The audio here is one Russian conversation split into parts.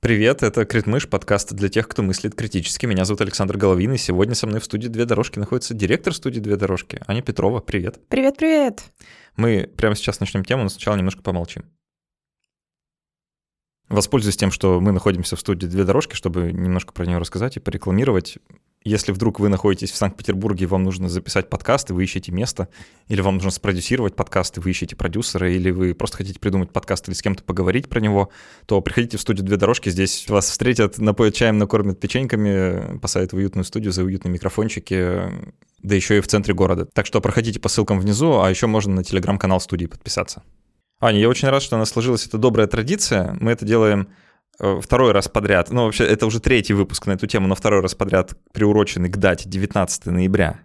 Привет, это Критмыш, подкаст для тех, кто мыслит критически. Меня зовут Александр Головин, и сегодня со мной в студии «Две дорожки» находится директор студии «Две дорожки» Аня Петрова. Привет. Привет-привет. Мы прямо сейчас начнем тему, но сначала немножко помолчим. Воспользуюсь тем, что мы находимся в студии «Две дорожки», чтобы немножко про нее рассказать и порекламировать. Если вдруг вы находитесь в Санкт-Петербурге вам нужно записать подкаст, и вы ищете место, или вам нужно спродюсировать подкаст, и вы ищете продюсера, или вы просто хотите придумать подкаст или с кем-то поговорить про него, то приходите в студию «Две дорожки», здесь вас встретят, напоят чаем, накормят печеньками, посадят в уютную студию за уютные микрофончики, да еще и в центре города. Так что проходите по ссылкам внизу, а еще можно на телеграм-канал студии подписаться. Аня, я очень рад, что у нас сложилась эта добрая традиция. Мы это делаем второй раз подряд. Ну, вообще, это уже третий выпуск на эту тему, но второй раз подряд приуроченный к дате 19 ноября.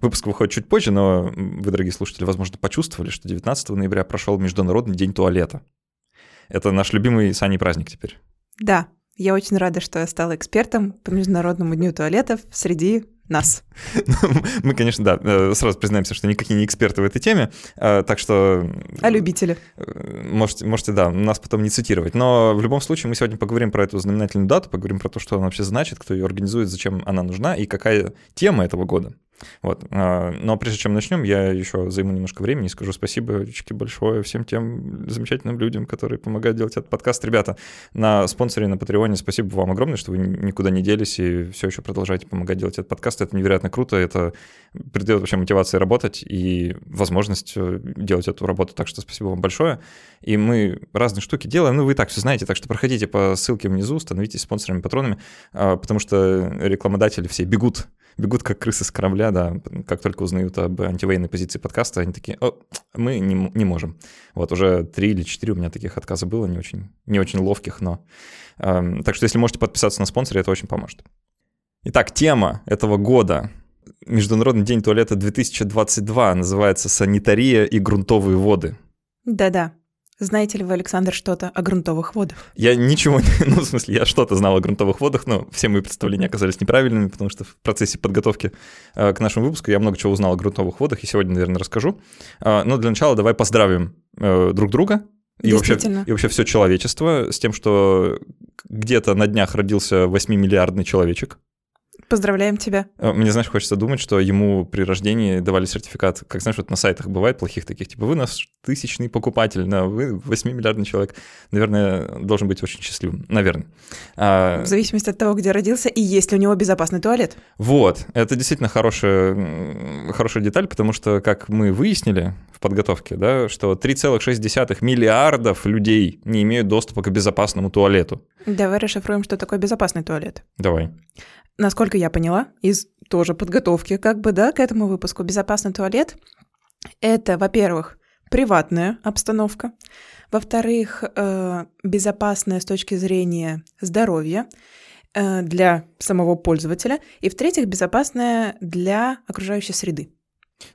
Выпуск выходит чуть позже, но вы, дорогие слушатели, возможно, почувствовали, что 19 ноября прошел Международный день туалета. Это наш любимый Саней праздник теперь. Да, я очень рада, что я стала экспертом по Международному дню туалетов среди нас. Мы, конечно, да, э, сразу признаемся, что никакие не эксперты в этой теме, э, так что... А любители. Э, можете, можете, да, нас потом не цитировать. Но в любом случае мы сегодня поговорим про эту знаменательную дату, поговорим про то, что она вообще значит, кто ее организует, зачем она нужна и какая тема этого года. Вот. А, но прежде чем начнем, я еще займу немножко времени и скажу спасибо большое всем тем замечательным людям, которые помогают делать этот подкаст. Ребята, на спонсоре на Патреоне спасибо вам огромное, что вы никуда не делись и все еще продолжаете помогать делать этот подкаст. Это невероятно круто, это придает вообще мотивации работать и возможность э, делать эту работу. Так что спасибо вам большое. И мы разные штуки делаем, ну вы и так все знаете, так что проходите по ссылке внизу, становитесь спонсорами, патронами, а, потому что рекламодатели все бегут бегут как крысы с корабля, да, как только узнают об антивоенной позиции подкаста, они такие, о, мы не, не можем. Вот уже три или четыре у меня таких отказа было, не очень, не очень ловких, но... Э, так что если можете подписаться на спонсоре, это очень поможет. Итак, тема этого года Международный день туалета 2022 называется «Санитария и грунтовые воды». Да-да. Знаете ли вы, Александр, что-то о грунтовых водах? Я ничего, ну, в смысле, я что-то знал о грунтовых водах, но все мои представления оказались неправильными, потому что в процессе подготовки э, к нашему выпуску я много чего узнал о грунтовых водах, и сегодня, наверное, расскажу. Э, но для начала давай поздравим э, друг друга и вообще, и вообще все человечество с тем, что где-то на днях родился 8-миллиардный человечек. Поздравляем тебя. Э, мне, знаешь, хочется думать, что ему при рождении давали сертификат, как, знаешь, вот на сайтах бывает плохих таких, типа, вы наш тысячный покупатель, на вы 8-миллиардный человек. Наверное, должен быть очень счастливым. Наверное. А... В зависимости от того, где родился, и есть ли у него безопасный туалет. Вот. Это действительно хорошая, хорошая деталь, потому что, как мы выяснили в подготовке, да, что 3,6 миллиардов людей не имеют доступа к безопасному туалету. Давай расшифруем, что такое безопасный туалет. Давай насколько я поняла, из тоже подготовки как бы, да, к этому выпуску, безопасный туалет — это, во-первых, приватная обстановка, во-вторых, э, безопасная с точки зрения здоровья э, для самого пользователя, и в-третьих, безопасная для окружающей среды.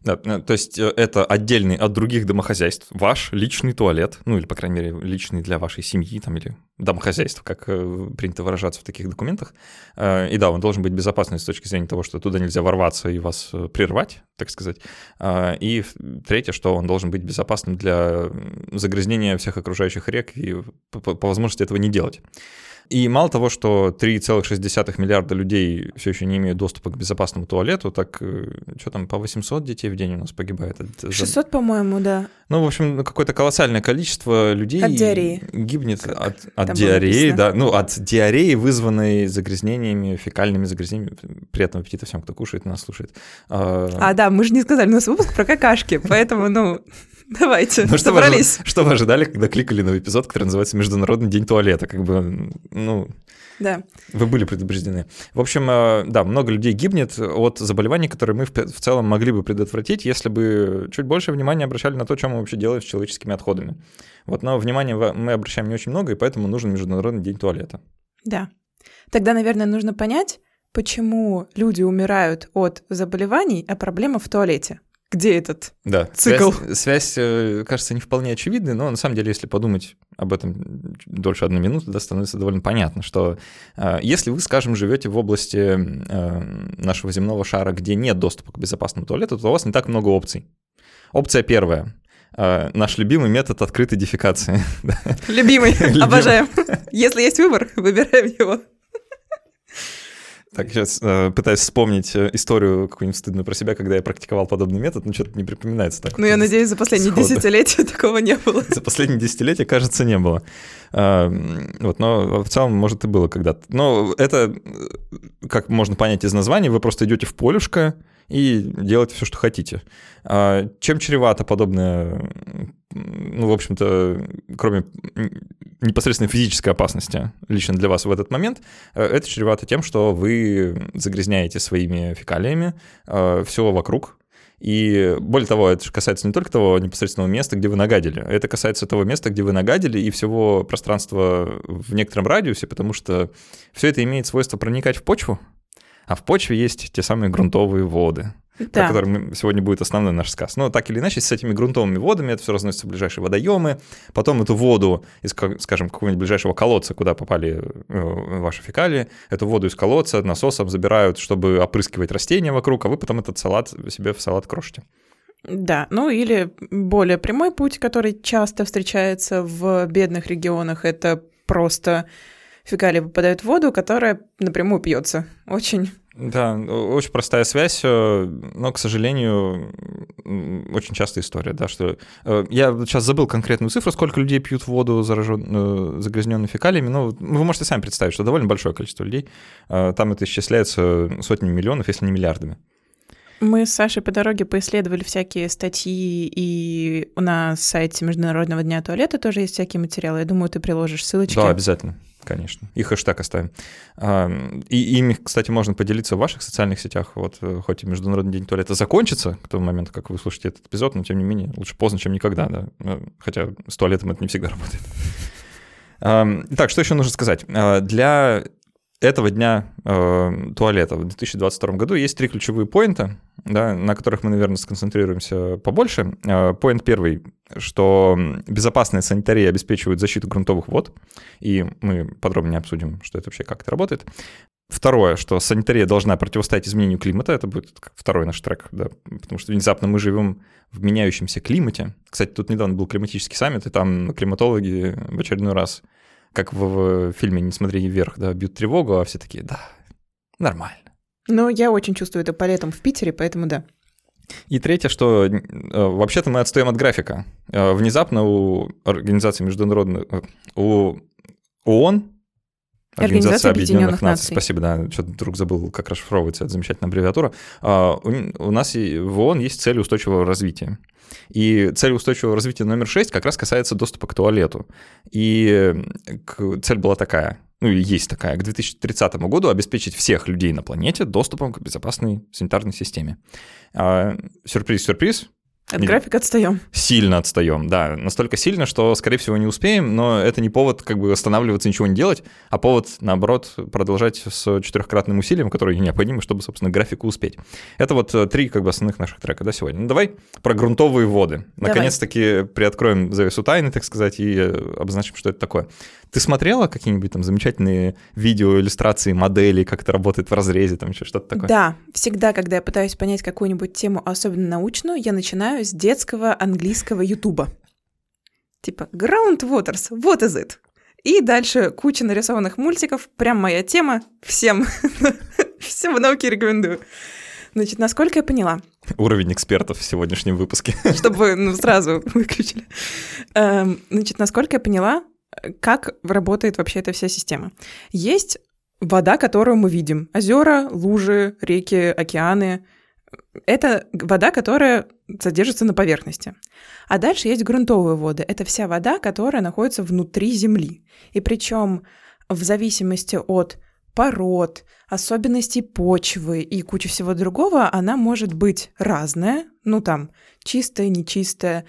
Да, э, то есть э, это отдельный от других домохозяйств, ваш личный туалет, ну или, по крайней мере, личный для вашей семьи там или домохозяйства, как э, принято выражаться в таких документах. И да, он должен быть безопасным с точки зрения того, что туда нельзя ворваться и вас прервать, так сказать. И третье, что он должен быть безопасным для загрязнения всех окружающих рек и по возможности этого не делать. И мало того, что 3,6 миллиарда людей все еще не имеют доступа к безопасному туалету, так э, что там, по 800 детей в день у нас погибает? 600, по-моему, да. Ну, в общем, ну, какое-то колоссальное количество людей от диареи. гибнет как от, от диареи, да, ну, от диареи, вызванной загрязнениями, фекальными загрязнениями. Приятного аппетита всем, кто кушает, нас слушает. А, а да, мы же не сказали, у нас выпуск про какашки, поэтому, ну... Давайте, ну, что собрались. Вы, что вы ожидали, когда кликали на эпизод, который называется «Международный день туалета»? Как бы, ну... Да. Вы были предупреждены. В общем, э, да, много людей гибнет от заболеваний, которые мы в целом могли бы предотвратить, если бы чуть больше внимания обращали на то, что мы вообще делаем с человеческими отходами. Вот, но внимания мы обращаем не очень много, и поэтому нужен Международный день туалета. Да. Тогда, наверное, нужно понять, почему люди умирают от заболеваний, а проблема в туалете где этот да. цикл? Связь, связь, э, кажется, не вполне очевидной, но на самом деле, если подумать об этом дольше одной минуты, да, становится довольно понятно, что э, если вы, скажем, живете в области э, нашего земного шара, где нет доступа к безопасному туалету, то у вас не так много опций. Опция первая наш любимый метод открытой дефекации. Любимый, обожаем. Если есть выбор, выбираем его. Так, сейчас э, пытаюсь вспомнить э, историю какую-нибудь стыдную про себя, когда я практиковал подобный метод, но что-то не припоминается так. Ну, я надеюсь, за последние сходу. десятилетия такого не было. За последние десятилетия, кажется, не было. А, вот, но в целом, может, и было когда-то. Но это, э, как можно понять из названия, вы просто идете в полюшко, и делайте все, что хотите. А чем чревато подобное, ну, в общем-то, кроме непосредственно физической опасности лично для вас в этот момент, э, это чревато тем, что вы загрязняете своими фекалиями э, все вокруг, и более того, это касается не только того непосредственного места, где вы нагадили, это касается того места, где вы нагадили, и всего пространства в некотором радиусе, потому что все это имеет свойство проникать в почву, а в почве есть те самые грунтовые воды, да. про которые сегодня будет основной наш сказ. Но так или иначе, с этими грунтовыми водами это все разносится в ближайшие водоемы. Потом эту воду из, скажем, какого-нибудь ближайшего колодца, куда попали э, ваши фекалии, эту воду из колодца насосом забирают, чтобы опрыскивать растения вокруг, а вы потом этот салат себе в салат крошите. Да, ну или более прямой путь, который часто встречается в бедных регионах, это просто фекалии попадают в воду, которая напрямую пьется. Очень да, очень простая связь, э, но, к сожалению, очень частая история, да, что э, я сейчас забыл конкретную цифру, сколько людей пьют воду заражен, э, загрязненной фекалиями, но вы можете сами представить, что довольно большое количество людей, там это исчисляется сотнями миллионов, если не миллиардами. Мы с Сашей по дороге поисследовали всякие статьи, и на сайте Международного дня туалета тоже есть всякие материалы. Я думаю, ты приложишь ссылочки. Да, обязательно, конечно. И хэштег оставим. И ими, кстати, можно поделиться в ваших социальных сетях. Вот э, хоть и Международный день туалета закончится к тому моменту, как вы слушаете этот эпизод, но тем не менее лучше поздно, чем никогда, да. Э, хотя с туалетом это не всегда работает. Так, что еще нужно сказать? А, для этого дня э, туалета в 2022 году есть три ключевые поинта, да, на которых мы, наверное, сконцентрируемся побольше. Э, поинт первый, что безопасная санитария обеспечивает защиту грунтовых вод, и мы подробнее обсудим, что это вообще, как это работает. Второе, что санитария должна противостоять изменению климата, это будет второй наш трек, да, потому что внезапно мы живем в меняющемся климате. Кстати, тут недавно был климатический саммит, и там климатологи в очередной раз как в, в фильме «Не смотри вверх», да, бьют тревогу, а все такие, да, нормально. Ну, я очень чувствую это по летам в Питере, поэтому да. И третье, что э, вообще-то мы отстаем от графика. Э, внезапно у организации международных, э, у ООН, Организация Объединенных Наций. Спасибо, да, что-то вдруг забыл, как расшифровывается эта замечательная аббревиатура. А, у нас в ООН есть цель устойчивого развития. И цель устойчивого развития номер 6 как раз касается доступа к туалету. И цель была такая, ну и есть такая, к 2030 году обеспечить всех людей на планете доступом к безопасной санитарной системе. А, от графика отстаем. Сильно отстаем, да. Настолько сильно, что, скорее всего, не успеем, но это не повод как бы останавливаться, ничего не делать, а повод, наоборот, продолжать с четырехкратным усилием, которое необходимо, чтобы, собственно, графику успеть. Это вот э, три как бы основных наших трека, да, сегодня. Ну, давай про грунтовые воды. Наконец-таки приоткроем завесу тайны, так сказать, и э, обозначим, что это такое. Ты смотрела какие-нибудь там замечательные видео, иллюстрации, модели, как это работает в разрезе, там еще что-то такое? Да, всегда, когда я пытаюсь понять какую-нибудь тему, особенно научную, я начинаю с детского английского ютуба. Типа Groundwaters, what is it? И дальше куча нарисованных мультиков, прям моя тема, всем, всем в науке рекомендую. Значит, насколько я поняла. Уровень экспертов в сегодняшнем выпуске. Чтобы ну, сразу выключили. Эм, значит, насколько я поняла, как работает вообще эта вся система. Есть вода, которую мы видим. Озера, лужи, реки, океаны. Это вода, которая содержится на поверхности. А дальше есть грунтовые воды. Это вся вода, которая находится внутри земли. И причем в зависимости от пород, особенностей почвы и куча всего другого, она может быть разная, ну там, чистая, нечистая,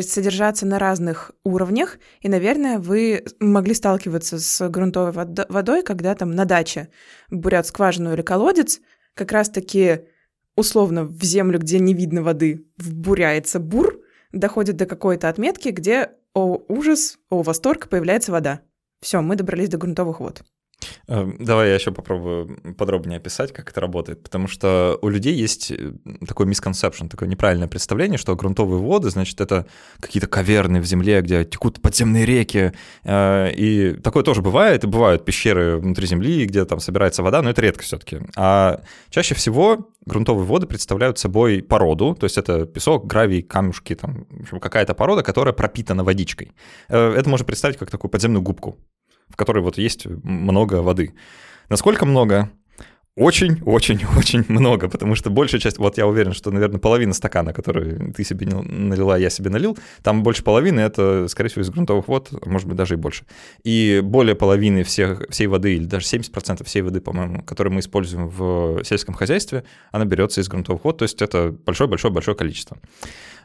содержаться на разных уровнях. И, наверное, вы могли сталкиваться с грунтовой водой, когда там на даче бурят скважину или колодец, как раз-таки условно в землю, где не видно воды, вбуряется бур, доходит до какой-то отметки, где, о ужас, о восторг, появляется вода. Все, мы добрались до грунтовых вод. Э, давай я еще попробую подробнее описать, как это работает, потому что у людей есть э, такой misconception, такое неправильное представление, что грунтовые воды, значит, это какие-то каверны в земле, где текут подземные реки, э, и такое тоже бывает, и бывают пещеры внутри земли, где там собирается вода, но это редко все-таки. А чаще всего грунтовые воды представляют собой породу, то есть это песок, гравий, камушки, там, какая-то порода, которая пропитана водичкой. Это можно представить как такую подземную губку в которой вот есть много воды. Насколько много? Очень-очень-очень много, потому что большая часть, вот я уверен, что, наверное, половина стакана, который ты себе налила, я себе налил, там больше половины это, скорее всего, из грунтовых вод, может быть, даже и больше. И более половины всех, всей воды, или даже 70% всей воды, по-моему, которую мы используем в сельском хозяйстве, она берется из грунтовых вод, то есть это большое-большое-большое количество.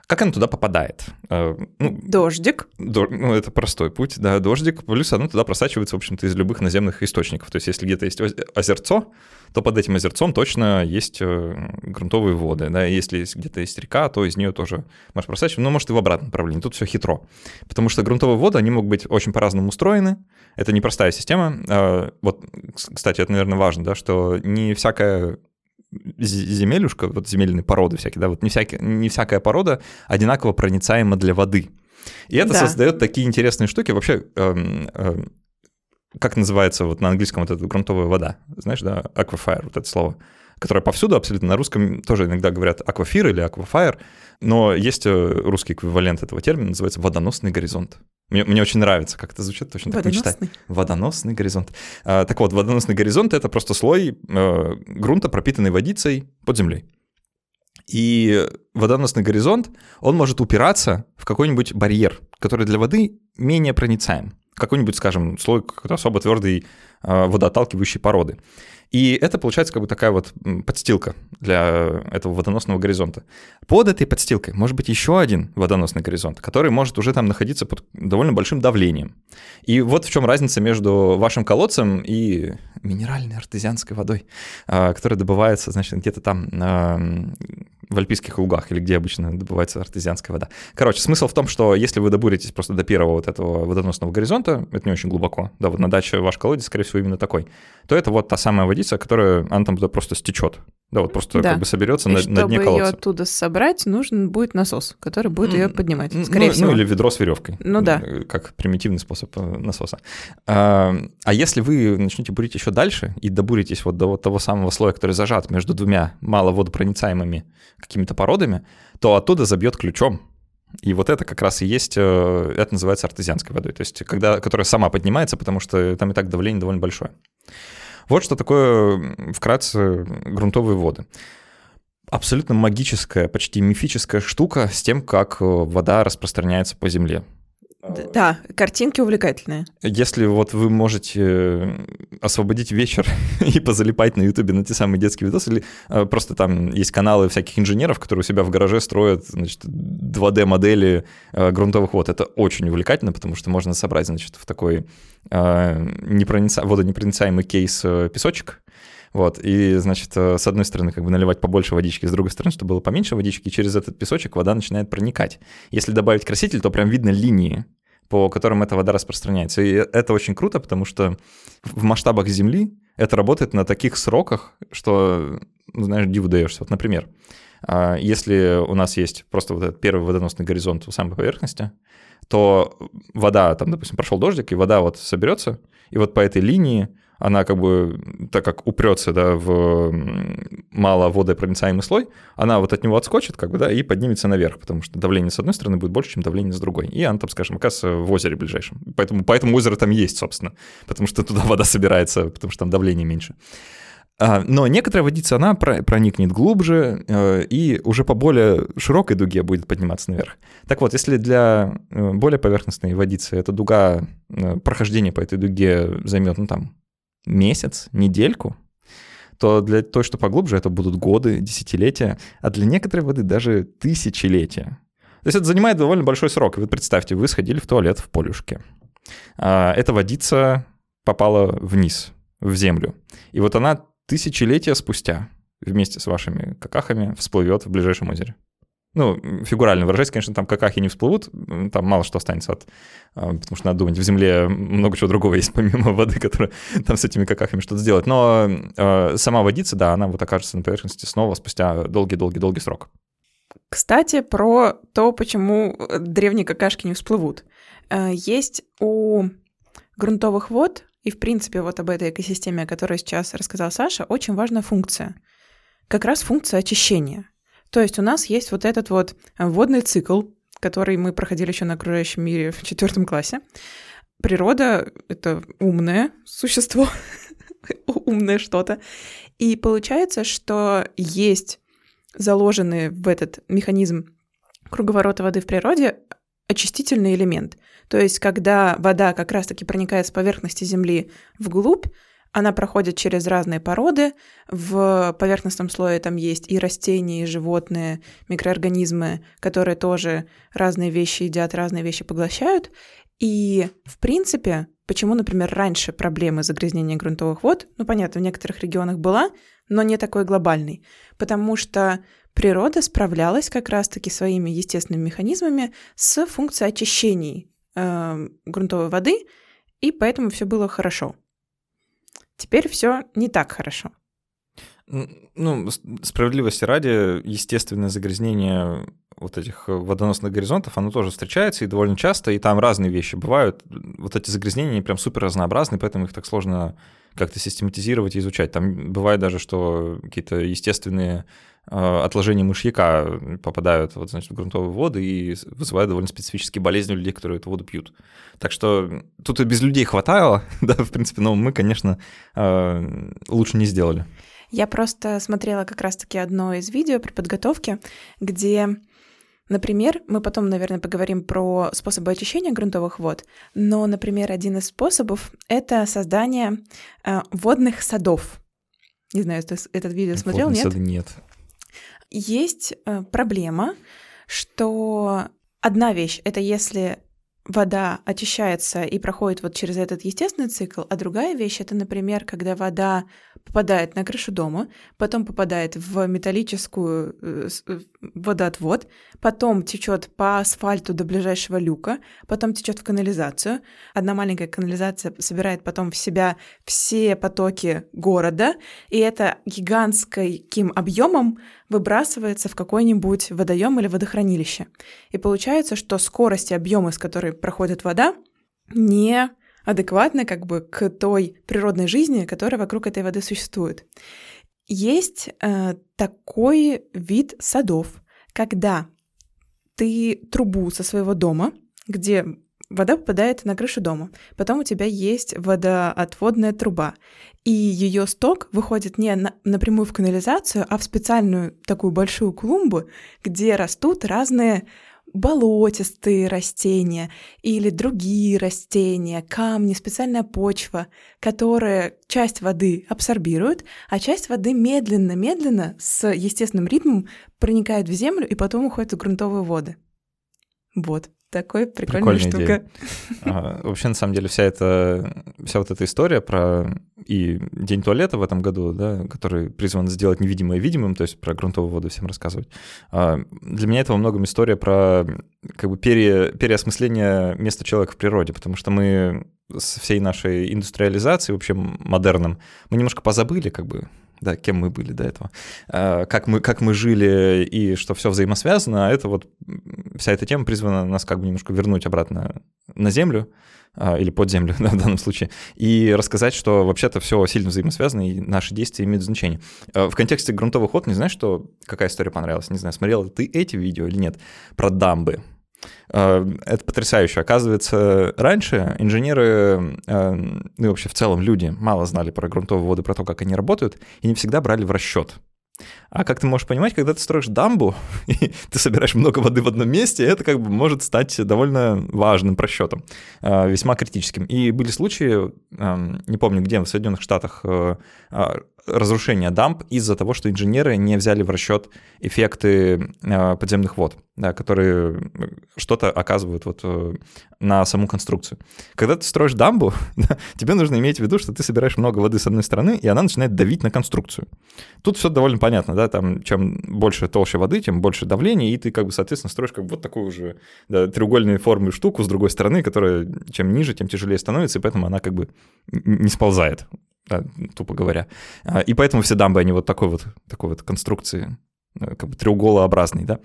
Как она туда попадает? Э, ну, дождик. До, ну, это простой путь, да, дождик. Плюс оно туда просачивается, в общем-то, из любых наземных источников. То есть если где-то есть озерцо, то под этим озерцом точно есть э, грунтовые воды. Да? Если где-то есть река, то из нее тоже может просачиваться, но может и в обратном направлении. Тут все хитро. Потому что грунтовые воды, они могут быть очень по-разному устроены. Это непростая система. Э, вот, кстати, это, наверное, важно, да, что не всякая земелюшка, вот земельные породы всякие, да, вот не, всякие, не всякая порода одинаково проницаема для воды. И это да. создает такие интересные штуки. Вообще, эм, эм, как называется вот на английском вот эта грунтовая вода? Знаешь, да, aquafire, вот это слово которое повсюду абсолютно. На русском тоже иногда говорят аквафир или аквафайр, но есть э, русский эквивалент этого термина, называется водоносный горизонт. Мне, мне очень нравится, как это звучит, точно так мечтать. Водоносный горизонт. А, так вот, водоносный горизонт — это просто слой э, грунта, пропитанный водицей под землей. И водоносный горизонт, он может упираться в какой-нибудь барьер, который для воды менее проницаем. Какой-нибудь, скажем, слой какой-то особо твердой э, водоотталкивающей породы. И это получается как бы такая вот подстилка для этого водоносного горизонта. Под этой подстилкой может быть еще один водоносный горизонт, который может уже там находиться под довольно большим давлением. И вот в чем разница между вашим колодцем и минеральной артезианской водой, а, которая добывается, значит, где-то там в альпийских лугах или где обычно добывается артезианская вода. Короче, смысл в том, что если вы добуритесь просто до первого вот этого водоносного горизонта, это не очень глубоко, да, вот на даче ваш колодец, скорее всего, именно такой, то это вот та самая водица, которая, она там просто стечет. Да, вот просто да. как бы соберется на, на дне колодца. Чтобы ее оттуда собрать, нужен будет насос, который будет ее поднимать, скорее ну, всего. Ну или ведро с веревкой. Ну да. Как примитивный способ э, насоса. А, а если вы начнете бурить еще дальше и добуритесь вот до вот того самого слоя, который зажат между двумя маловодопроницаемыми какими-то породами, то оттуда забьет ключом. И вот это как раз и есть, э, это называется артезианской водой, то есть когда, которая сама поднимается, потому что там и так давление довольно большое. Вот что такое вкратце грунтовые воды. Абсолютно магическая, почти мифическая штука с тем, как э, вода распространяется по земле. Да, картинки увлекательные. Если вот вы можете э, освободить вечер и позалипать на Ютубе на те самые детские видосы, или э, просто там есть каналы всяких инженеров, которые у себя в гараже строят значит, 2D-модели э, грунтовых вод, это очень увлекательно, потому что можно собрать значит, в такой непроница... водонепроницаемый кейс песочек, вот, и, значит, с одной стороны, как бы наливать побольше водички, с другой стороны, чтобы было поменьше водички, и через этот песочек вода начинает проникать. Если добавить краситель, то прям видно линии, по которым эта вода распространяется. И это очень круто, потому что в масштабах Земли это работает на таких сроках, что, ну, знаешь, диву даешься. Вот, например, а, если у нас есть просто вот этот первый водоносный горизонт у самой поверхности, то вода, там, допустим, прошел дождик, и вода вот соберется, и вот по этой линии она как бы, так как упрется да, в мало водопроницаемый слой, она вот от него отскочит как бы, да, и поднимется наверх, потому что давление с одной стороны будет больше, чем давление с другой. И она там, скажем, оказывается в озере ближайшем. Поэтому, поэтому озеро там есть, собственно, потому что туда вода собирается, потому что там давление меньше. А, но некоторая водица, она проникнет глубже э, и уже по более широкой дуге будет подниматься наверх. Так вот, если для э, более поверхностной водицы эта дуга, э, прохождение по этой дуге займет, ну там, месяц, недельку, то для той, что поглубже, это будут годы, десятилетия, а для некоторой воды даже тысячелетия. То есть это занимает довольно большой срок. Вы представьте, вы сходили в туалет в полюшке. А, эта водица попала вниз, в землю. И вот она тысячелетия спустя вместе с вашими какахами всплывет в ближайшем озере. Ну, фигурально выражаясь, конечно, там какахи не всплывут, там мало что останется от... А, потому что надо думать, в земле много чего другого есть, помимо воды, которая там с этими какахами что-то сделать. Но э, сама водица, да, она вот окажется на поверхности снова спустя долгий-долгий-долгий срок. Кстати, про то, почему древние какашки не всплывут. Э, есть у грунтовых вод, и в принципе вот об этой экосистеме, о которой сейчас рассказал Саша, очень важная функция. Как раз функция очищения. То есть у нас есть вот этот вот э, водный цикл, который мы проходили еще на окружающем мире в четвертом классе. Природа — это умное существо, умное что-то. И получается, что есть заложенный в этот механизм круговорота воды в природе очистительный элемент. То есть, когда вода как раз-таки проникает с поверхности Земли вглубь, она проходит через разные породы. В поверхностном слое там есть и растения, и животные, микроорганизмы, которые тоже разные вещи едят, разные вещи поглощают. И, в принципе, почему, например, раньше проблемы загрязнения грунтовых вод, ну, понятно, в некоторых регионах была, но не такой глобальный, потому что природа справлялась как раз-таки своими естественными механизмами с функцией очищения э, грунтовой воды, и поэтому все было хорошо. Теперь все не так хорошо. Ну, справедливости ради, естественное загрязнение вот этих водоносных горизонтов, оно тоже встречается и довольно часто, и там разные вещи бывают. Вот эти загрязнения, прям супер разнообразны, поэтому их так сложно как-то систематизировать и изучать. Там бывает даже, что какие-то естественные а, отложения мышьяка попадают вот, значит, в грунтовые воды и вызывают довольно специфические болезни у людей, которые эту воду пьют. Так что тут и без людей хватало, да, в принципе, но мы, конечно, а, лучше не сделали. Я просто смотрела как раз-таки одно из видео при подготовке, где Например, мы потом, наверное, поговорим про способы очищения грунтовых вод, но, например, один из способов — это создание э, водных садов. Не знаю, ты этот видео смотрел, Водные нет? Сады нет есть э, проблема, что одна вещь — это если вода очищается и проходит вот через этот естественный цикл, а другая вещь — это, например, когда вода попадает на крышу дома, потом попадает в металлическую э, э, водоотвод, потом течет по асфальту до ближайшего люка, потом течет в канализацию. Одна маленькая канализация собирает потом в себя все потоки города, и это гигантским объемом выбрасывается в какой-нибудь водоем или водохранилище. И получается, что скорость и объемы, с которой проходит вода, не адекватно как бы к той природной жизни, которая вокруг этой воды существует. Есть э, такой вид садов, когда ты трубу со своего дома, где вода попадает на крышу дома, потом у тебя есть водоотводная труба, и ее сток выходит не на, напрямую в канализацию, а в специальную такую большую клумбу, где растут разные болотистые растения или другие растения, камни, специальная почва, которые часть воды абсорбируют, а часть воды медленно-медленно с естественным ритмом проникает в землю и потом уходит в грунтовые воды. Вот. Такой прикольная, Прикольная штука. Идея. А, вообще, на самом деле, вся эта, вся вот эта история про и День туалета в этом году, да, который призван сделать невидимое видимым, то есть про грунтовую воду всем рассказывать. А, для меня это во многом история про как бы пере, переосмысление места человека в природе, потому что мы с всей нашей индустриализацией, вообще модерном, мы немножко позабыли как бы да, кем мы были до этого, а, как мы, как мы жили и что все взаимосвязано, а это вот вся эта тема призвана нас как бы немножко вернуть обратно на землю, а, или под землю да, в данном случае, и рассказать, что вообще-то все сильно взаимосвязано, и наши действия имеют значение. В контексте грунтовых вод, не знаешь, что, какая история понравилась? Не знаю, смотрел ты эти видео или нет, про дамбы. Э, это потрясающе. Оказывается, раньше инженеры, э, ну и вообще в целом люди мало знали про грунтовые воды, про то, как они работают, и не всегда брали в расчет. А как ты можешь понимать, когда ты строишь дамбу, и ты собираешь много воды в одном месте, это как бы может стать довольно важным просчетом, э, весьма критическим. И были случаи, эм, не помню где, в Соединенных Штатах разрушения дамб из-за того, что инженеры не взяли в расчет эффекты э, подземных вод, да, которые что-то оказывают вот э, на саму конструкцию. Когда ты строишь дамбу, да, тебе нужно иметь в виду, что ты собираешь много воды с одной стороны, и она начинает давить на конструкцию. Тут все довольно понятно, да, там чем больше толще воды, тем больше давления, и ты как бы, соответственно, строишь как бы вот такую же да, треугольной формы штуку с другой стороны, которая чем ниже, тем тяжелее становится, и поэтому она как бы не сползает тупо говоря. А, и поэтому все дамбы, они вот такой вот, такой вот конструкции, э, как бы треуголообразной, да.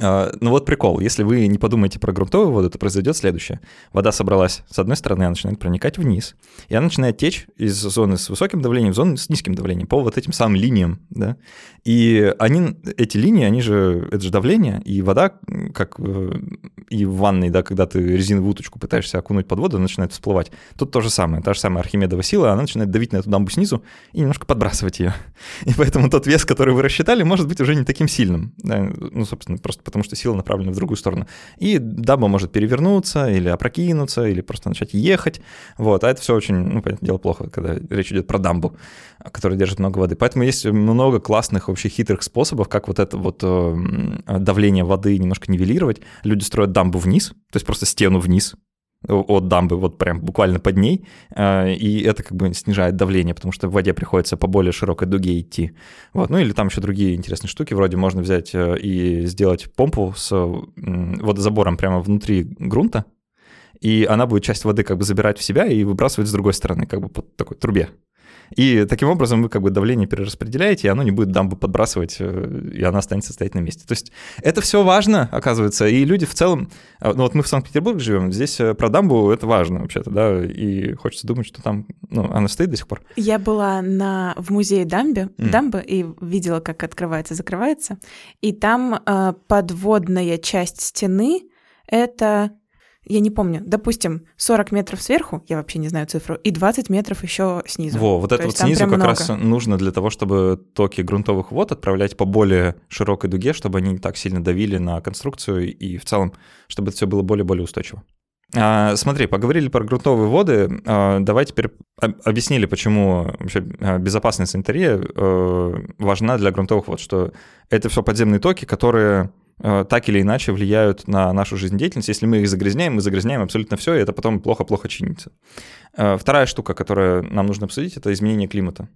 А, ну вот прикол, если вы не подумаете про грунтовую воду, то произойдет следующее. Вода собралась с одной стороны, она начинает проникать вниз, и она начинает течь из зоны с высоким давлением в зону с низким давлением по вот этим самым линиям, да. И они, эти линии, они же, это же давление, и вода, как и в ванной, да, когда ты резиновую уточку пытаешься окунуть под воду, она начинает всплывать. Тут то же самое, та же самая Архимедова сила, она начинает давить на эту дамбу снизу и немножко подбрасывать ее. И поэтому тот вес, который вы рассчитали, может быть уже не таким сильным. Да? Ну, собственно, просто потому что сила направлена в другую сторону. И дамба может перевернуться или опрокинуться, или просто начать ехать. Вот, а это все очень, ну, понятное дело, плохо, когда речь идет про дамбу, которая держит много воды. Поэтому есть много классных вообще хитрых способов, как вот это вот э, давление воды немножко нивелировать. Люди строят дамбу вниз, то есть просто стену вниз, от дамбы, вот прям буквально под ней, э, и это как бы снижает давление, потому что в воде приходится по более широкой дуге идти. Вот. Ну или там еще другие интересные штуки, вроде можно взять э, и сделать помпу с водозабором прямо внутри грунта, и она будет часть воды как бы забирать в себя и выбрасывать с другой стороны, как бы по такой трубе. И таким образом вы как бы давление перераспределяете, и оно не будет дамбу подбрасывать, э, и она останется стоять на месте. То есть это все важно, оказывается, и люди в целом, э, ну вот мы в Санкт-Петербурге живем, здесь э, про дамбу это важно вообще-то, да, и хочется думать, что там, ну, она стоит до сих пор. Я была на, в музее дамбе, mm. дамбы и видела, как открывается, закрывается, и там э, подводная часть стены — это я не помню, допустим, 40 метров сверху, я вообще не знаю цифру, и 20 метров еще снизу. Во, вот это вот снизу как много. раз нужно для того, чтобы токи грунтовых вод отправлять по более широкой дуге, чтобы они не так сильно давили на конструкцию и в целом, чтобы это все было более-более устойчиво. А, смотри, поговорили про грунтовые воды. А, давай теперь объяснили, почему вообще а, безопасная санитария а, важна для грунтовых вод, что это все подземные токи, которые Э, так или иначе влияют на нашу жизнедеятельность. Если мы их загрязняем, мы загрязняем абсолютно все, и это потом плохо-плохо чинится. Э, вторая штука, которую нам нужно обсудить, это изменение климата.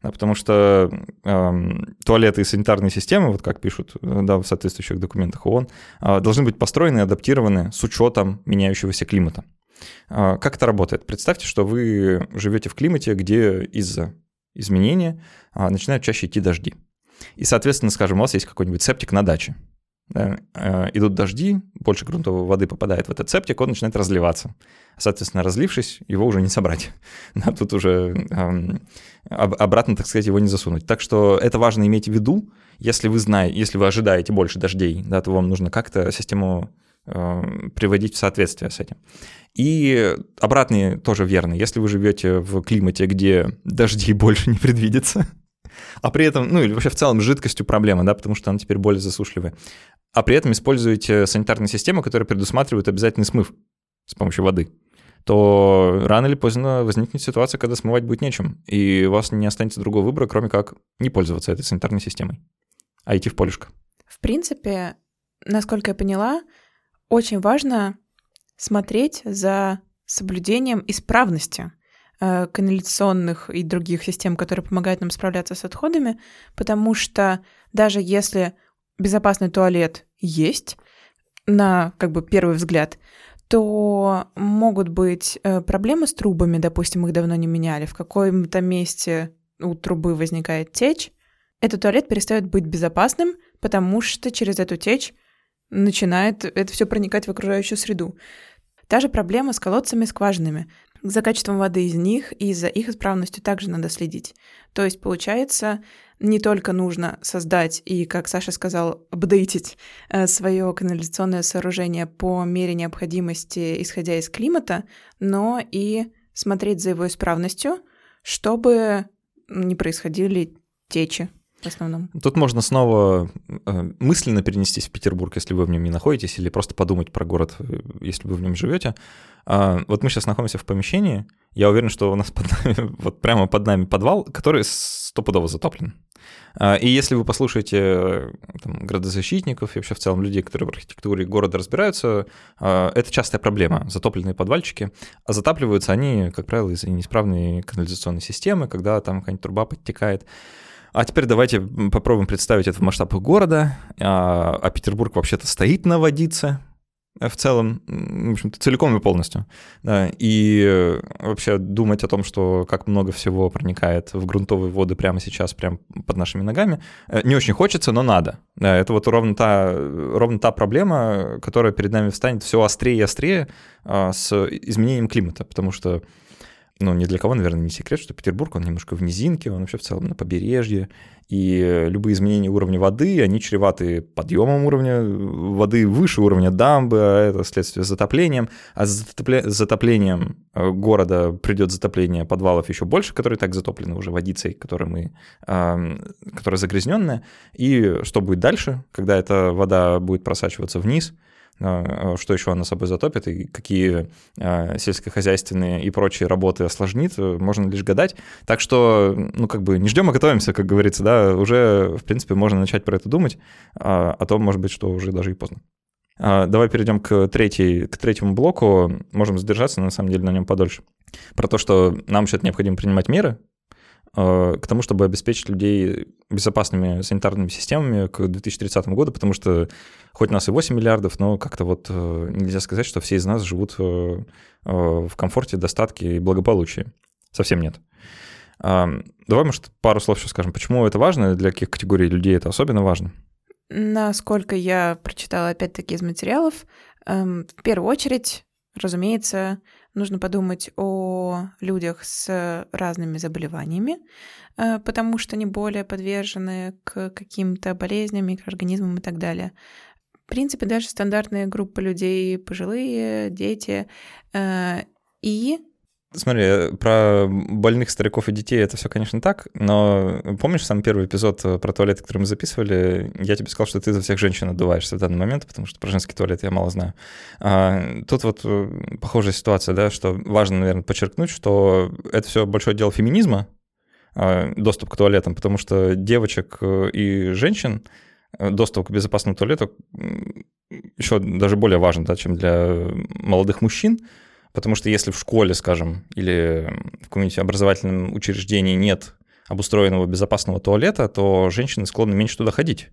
Потому что э, туалеты и санитарные системы, вот как пишут да, в соответствующих документах ООН, э, должны быть построены и адаптированы с учетом меняющегося климата. Э, как это работает? Представьте, что вы живете в климате, где из-за изменения э, начинают чаще идти дожди. И, соответственно, скажем, у вас есть какой-нибудь септик на даче да, э, идут дожди, больше грунтовой воды попадает в этот септик, он начинает разливаться. Соответственно, разлившись, его уже не собрать. Тут уже эм, обратно, так сказать, его не засунуть. Так что это важно иметь в виду. Если вы знаете, если вы ожидаете больше дождей, да, то вам нужно как-то систему э, приводить в соответствие с этим. И обратный тоже верно. Если вы живете в климате, где дождей больше не предвидится, а при этом, ну или вообще в целом жидкостью проблема, да, потому что она теперь более засушливая, а при этом используете санитарные системы, которые предусматривают обязательный смыв с помощью воды, то рано или поздно возникнет ситуация, когда смывать будет нечем, и у вас не останется другого выбора, кроме как не пользоваться этой санитарной системой, а идти в полюшко. В принципе, насколько я поняла, очень важно смотреть за соблюдением исправности канализационных и других систем, которые помогают нам справляться с отходами, потому что даже если безопасный туалет есть на как бы первый взгляд, то могут быть э, проблемы с трубами, допустим, их давно не меняли, в каком-то месте у трубы возникает течь, этот туалет перестает быть безопасным, потому что через эту течь начинает это все проникать в окружающую среду. Та же проблема с колодцами-скважинами. За качеством воды из них и за их исправностью также надо следить. То есть, получается, не только нужно создать и, как Саша сказал, апдейтить э, свое канализационное сооружение по мере необходимости, исходя из климата, но и смотреть за его исправностью, чтобы не происходили течи. В основном. Тут можно снова э, мысленно перенестись в Петербург, если вы в нем не находитесь, или просто подумать про город, э, если вы в нем живете. А, вот мы сейчас находимся в помещении, я уверен, что у нас под нами, вот прямо под нами подвал, который стопудово затоплен. А, и если вы послушаете э, там, градозащитников и вообще в целом людей, которые в архитектуре города разбираются, а, это частая проблема, затопленные подвальчики. А затапливаются они, как правило, из-за неисправной канализационной системы, когда там какая-нибудь труба подтекает. А теперь давайте попробуем представить это в масштабах города. А, а Петербург вообще-то стоит на водице, в целом, в общем-то, целиком и полностью. Да, и э, вообще думать о том, что как много всего проникает в грунтовые воды прямо сейчас, прямо под нашими ногами, э, не очень хочется, но надо. Да, это вот ровно та, ровно та проблема, которая перед нами встанет все острее и острее а, с изменением климата, потому что ну, ни для кого, наверное, не секрет, что Петербург, он немножко в низинке, он вообще в целом на побережье, и любые изменения уровня воды, они чреваты подъемом уровня воды выше уровня дамбы, а это следствие затоплением, а с затоплением э, города придет затопление подвалов еще больше, которые так затоплены уже водицей, которая, мы, которая загрязненная, и что будет дальше, когда эта вода будет просачиваться вниз – что еще она собой затопит и какие а, сельскохозяйственные и прочие работы осложнит, э, можно лишь гадать. Так что, ну, как бы не ждем, а готовимся, как говорится, да, уже, в принципе, можно начать про это думать, а, а то, может быть, что уже даже и поздно. Давай перейдем к, третьей, к третьему блоку. Можем задержаться, на самом деле, на нем подольше. Про то, что нам сейчас необходимо принимать меры, к тому, чтобы обеспечить людей безопасными санитарными системами к 2030 году, потому что хоть нас и 8 миллиардов, но как-то вот э, нельзя сказать, что все из нас живут э, в комфорте, достатке и благополучии. Совсем нет. Давай, может, пару слов еще скажем, почему это важно, для каких категорий людей это особенно важно? Насколько я прочитала, опять-таки, из материалов, эм, в первую очередь, разумеется, нужно подумать о людях с разными заболеваниями, э, потому что они более подвержены к каким-то болезням, микроорганизмам и так далее. В принципе, даже стандартная группа людей, пожилые, дети. Э, и Смотри, про больных стариков и детей это все, конечно, так, но помнишь самый первый эпизод э, про туалет, который мы записывали? Я тебе сказал, что ты за всех женщин отдуваешься в данный момент, потому что про женский туалет я мало знаю. А, тут вот э, похожая ситуация, да, что важно, наверное, подчеркнуть, что это все большое дело феминизма, а, доступ к туалетам, потому что девочек э, и женщин доступ к безопасному туалету еще даже более важен, да, чем для молодых мужчин, Потому что если в школе, скажем, или в каком-нибудь образовательном учреждении нет обустроенного безопасного туалета, то женщины склонны меньше туда ходить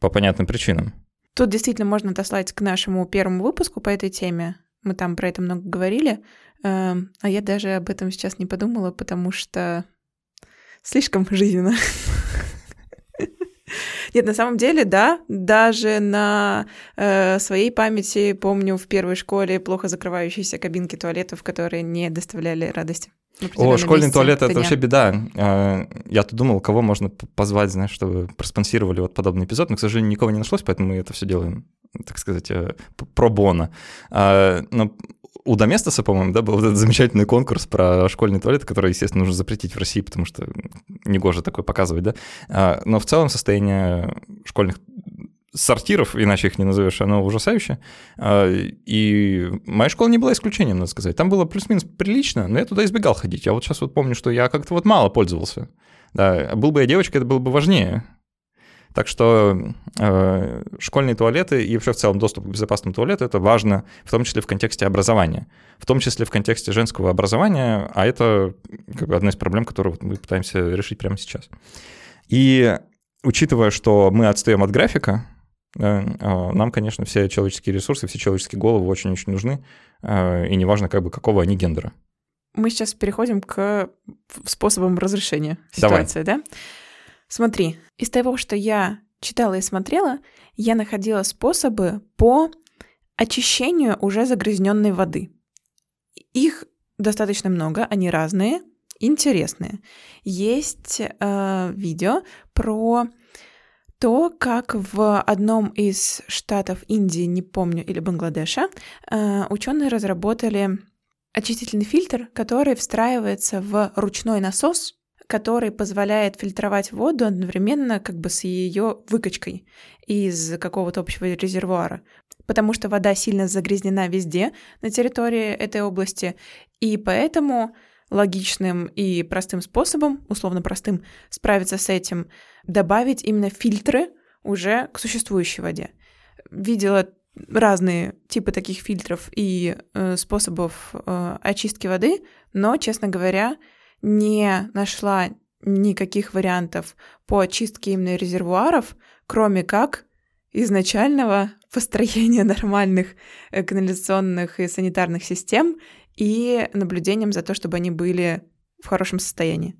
по понятным причинам. Тут действительно можно отослать к нашему первому выпуску по этой теме. Мы там про это много говорили. Эм, а я даже об этом сейчас не подумала, потому что слишком жизненно. Нет, на самом деле, да, даже на э, своей памяти помню в первой школе плохо закрывающиеся кабинки туалетов, которые не доставляли радости. О, школьный туалет — это вообще беда. А, я-то думал, кого можно позвать, знаешь, чтобы проспонсировали вот подобный эпизод, но, к сожалению, никого не нашлось, поэтому мы это все делаем, так сказать, э, про бона. А, но у Доместоса, по-моему, да, был этот замечательный конкурс про школьный туалет, который, естественно, нужно запретить в России, потому что негоже такое показывать, да. А, но в целом состояние школьных сортиров, иначе их не назовешь, оно ужасающее. А, и моя школа не была исключением, надо сказать. Там было плюс-минус прилично, но я туда избегал ходить. Я вот сейчас вот помню, что я как-то вот мало пользовался. Да, был бы я девочкой, это было бы важнее. Так что э, школьные туалеты и вообще в целом доступ к безопасному туалету это важно, в том числе в контексте образования, в том числе в контексте женского образования, а это как бы одна из проблем, которую мы пытаемся решить прямо сейчас. И учитывая, что мы отстаем от графика, э, нам, конечно, все человеческие ресурсы, все человеческие головы очень-очень нужны, э, и неважно, как бы, какого они гендера. Мы сейчас переходим к способам разрешения ситуации, Давай. да? Смотри, из того, что я читала и смотрела, я находила способы по очищению уже загрязненной воды. Их достаточно много, они разные, интересные. Есть э, видео про то, как в одном из штатов Индии, не помню, или Бангладеша, э, ученые разработали очистительный фильтр, который встраивается в ручной насос который позволяет фильтровать воду одновременно как бы с ее выкачкой из какого-то общего резервуара. Потому что вода сильно загрязнена везде на территории этой области, и поэтому логичным и простым способом, условно простым, справиться с этим, добавить именно фильтры уже к существующей воде. Видела разные типы таких фильтров и э, способов э, очистки воды, но, честно говоря, не нашла никаких вариантов по очистке именно резервуаров, кроме как изначального построения нормальных э, канализационных и санитарных систем и наблюдением за то, чтобы они были в хорошем состоянии.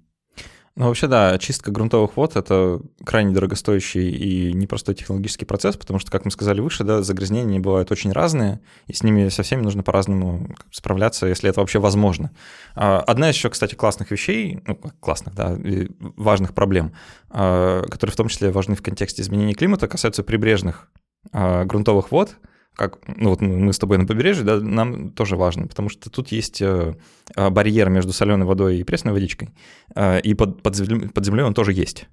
Ну, вообще, да, очистка грунтовых вод — это крайне дорогостоящий и непростой технологический процесс, потому что, как мы сказали выше, да, загрязнения бывают очень разные, и с ними со всеми нужно по-разному справляться, если это вообще возможно. А, одна из еще, кстати, классных вещей, ну, классных, да, важных проблем, а, которые в том числе важны в контексте изменения климата, касаются прибрежных а, грунтовых вод — как, ну вот мы с тобой на побережье, да, нам тоже важно, потому что тут есть э, а, барьер между соленой водой и пресной водичкой, э, и под, под, землей, под землей он тоже есть.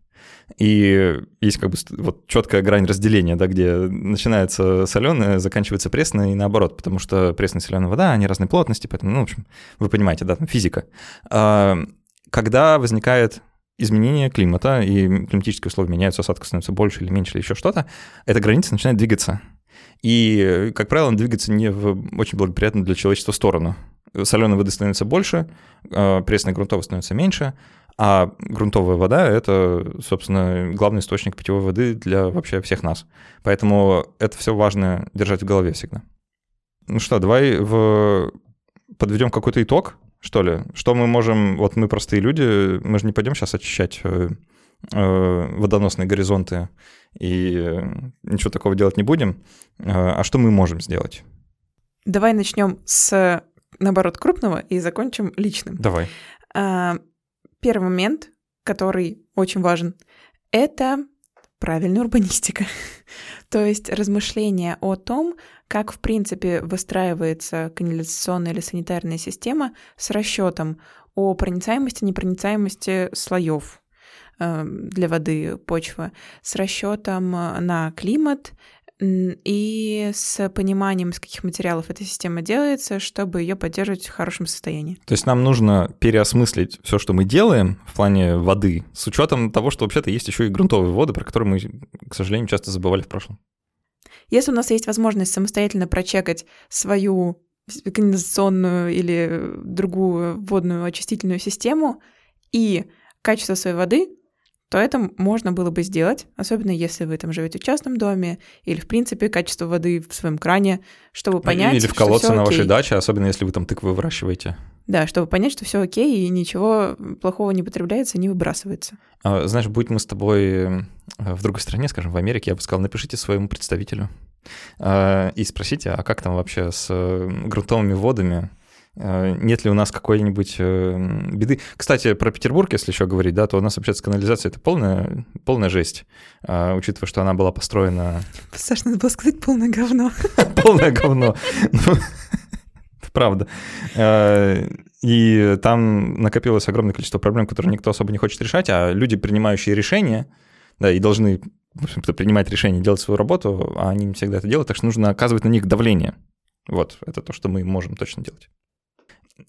И есть как бы вот четкая грань разделения, да, где начинается соленая, заканчивается пресная и наоборот, потому что пресная и соленая вода, они разной плотности, поэтому, ну, в общем, вы понимаете, да, там физика. А, когда возникает изменение климата, и климатические условия меняются, осадка становится больше или меньше, или еще что-то, эта граница начинает двигаться. И, как правило, он двигается не в очень благоприятную для человечества сторону. Соленой воды становится больше, а, пресной грунтовой становится меньше, а грунтовая вода — это, собственно, главный источник питьевой воды для вообще всех нас. Поэтому это все важно держать в голове всегда. Ну что, давай в... подведем какой-то итог, что ли? Что мы можем... Вот мы простые люди, мы же не пойдем сейчас очищать э, водоносные горизонты и э, ничего такого делать не будем. Э, а что мы можем сделать? Давай начнем с, наоборот, крупного и закончим личным. Давай. А, первый момент, который очень важен, это правильная урбанистика. То есть размышления о том, как, в принципе, выстраивается канализационная или санитарная система с расчетом о проницаемости, непроницаемости слоев для воды почвы с расчетом э, на климат и с пониманием, из каких материалов эта система делается, чтобы ее поддерживать в хорошем состоянии. То есть нам нужно переосмыслить все, что мы делаем в плане воды, с учетом того, что вообще-то есть еще и грунтовые воды, про которые мы, к сожалению, часто забывали в прошлом. Если у нас есть возможность самостоятельно прочекать свою канализационную или другую водную очистительную систему и качество своей воды, то это можно было бы сделать, особенно если вы там живете в частном доме или, в принципе, качество воды в своем кране, чтобы понять, Или в колодце на вашей даче, особенно если вы там тыквы выращиваете. Да, чтобы понять, что все окей, и ничего плохого не потребляется, не выбрасывается. А, знаешь, будь мы с тобой э, в другой стране, скажем, в Америке, я бы сказал, напишите своему представителю а, и спросите, а как там вообще с э, грунтовыми водами, нет ли у нас какой-нибудь э, беды. Кстати, про Петербург, если еще говорить, да, то у нас вообще с канализацией это полная, полная жесть, а, учитывая, что она была построена... Саш, надо было сказать полное говно. Полное говно. Ну, правда. Э, и там накопилось огромное количество проблем, которые никто особо не хочет решать, а люди, принимающие решения, да, и должны принимать решения, делать свою работу, а они не всегда это делают, так что нужно оказывать на них давление. Вот, это то, что мы можем точно делать.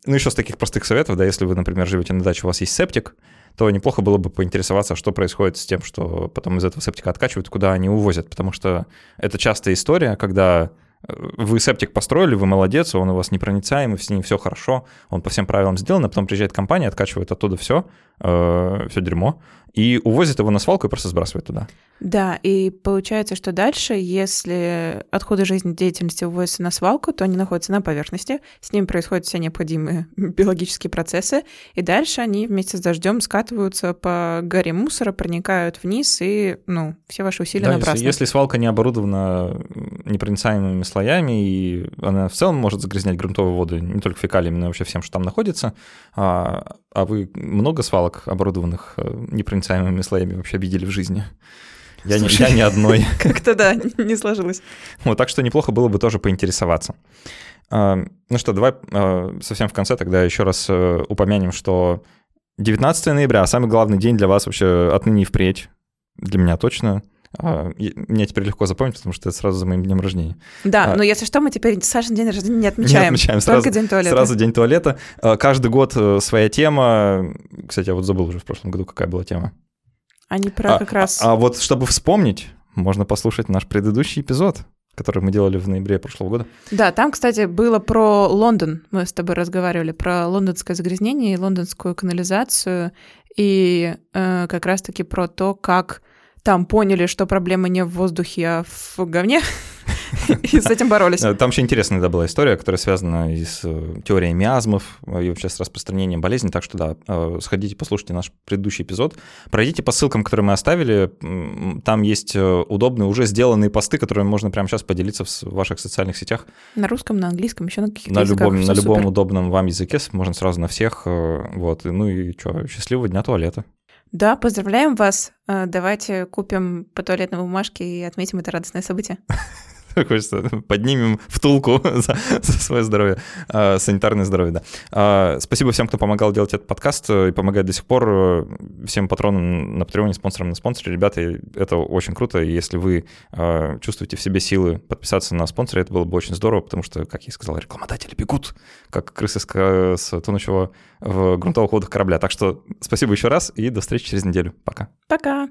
Ну, еще с таких простых советов, да, если вы, например, живете на даче, у вас есть септик, то неплохо было бы поинтересоваться, что происходит с тем, что потом из этого септика откачивают, куда они увозят, потому что это частая история, когда э, вы септик построили, вы молодец, он у вас непроницаемый, с ним все хорошо, он по всем правилам сделан, а потом приезжает компания, откачивает оттуда все, э, все дерьмо, и увозит его на свалку и просто сбрасывает туда. Да, и получается, что дальше, если отходы жизнедеятельности увозятся на свалку, то они находятся на поверхности, с ними происходят все необходимые биологические процессы, и дальше они вместе с дождем скатываются по горе мусора, проникают вниз, и, ну, все ваши усилия да, напрасны. Если, если свалка не оборудована непроницаемыми слоями, и она в целом может загрязнять грунтовые воды, не только фекалиями, но и вообще всем, что там находится, а, а вы много свалок, оборудованных э, непроницаемыми слоями, вообще видели в жизни? Я, Слушай, не, я не одной. Как-то да, не сложилось. Вот, так что неплохо было бы тоже поинтересоваться. А, ну что, давай а, совсем в конце тогда еще раз э, упомянем, что 19 ноября, самый главный день для вас вообще отныне и впредь. Для меня точно. А, мне теперь легко запомнить, потому что это сразу за моим днем рождения. Да, а, но если что, мы теперь Сашин день рождения не отмечаем. Не отмечаем, только сразу, день туалета. Сразу день туалета. А, каждый год э, своя тема. Кстати, я вот забыл уже в прошлом году, какая была тема. Они про а, как раз... А, а вот чтобы вспомнить, можно послушать наш предыдущий эпизод который мы делали в ноябре прошлого года. Да, там, кстати, было про Лондон. Мы с тобой разговаривали про лондонское загрязнение и лондонскую канализацию, и э, как раз-таки про то, как там поняли, что проблема не в воздухе, а в говне, и с этим боролись. Там еще интересная да, была история, которая связана и с э, теорией миазмов, и вообще с распространением болезни. Так что да, э, сходите, послушайте наш предыдущий эпизод. Пройдите по ссылкам, которые мы оставили. Там есть э, удобные, уже сделанные посты, которые можно прямо сейчас поделиться в ваших социальных сетях. На русском, на английском, еще на каких-то на любом, На любом удобном вам языке, можно сразу на всех. Вот. Ну и что, счастливого дня туалета. Да, поздравляем вас. Э, давайте купим по туалетной бумажке и отметим это радостное событие. Хочется поднимем втулку за, за свое здоровье, э, санитарное здоровье, да. Э, спасибо всем, кто помогал делать этот подкаст и помогает до сих пор. Всем патронам на Патреоне, спонсорам на спонсоре. Ребята, это очень круто. Если вы чувствуете в себе силы подписаться на спонсора, это было бы очень здорово, потому что, как я и сказал, рекламодатели бегут, как крысы с, с тонущего в грунтовых водах корабля. Так что спасибо еще раз и до встречи через неделю. Пока. Пока.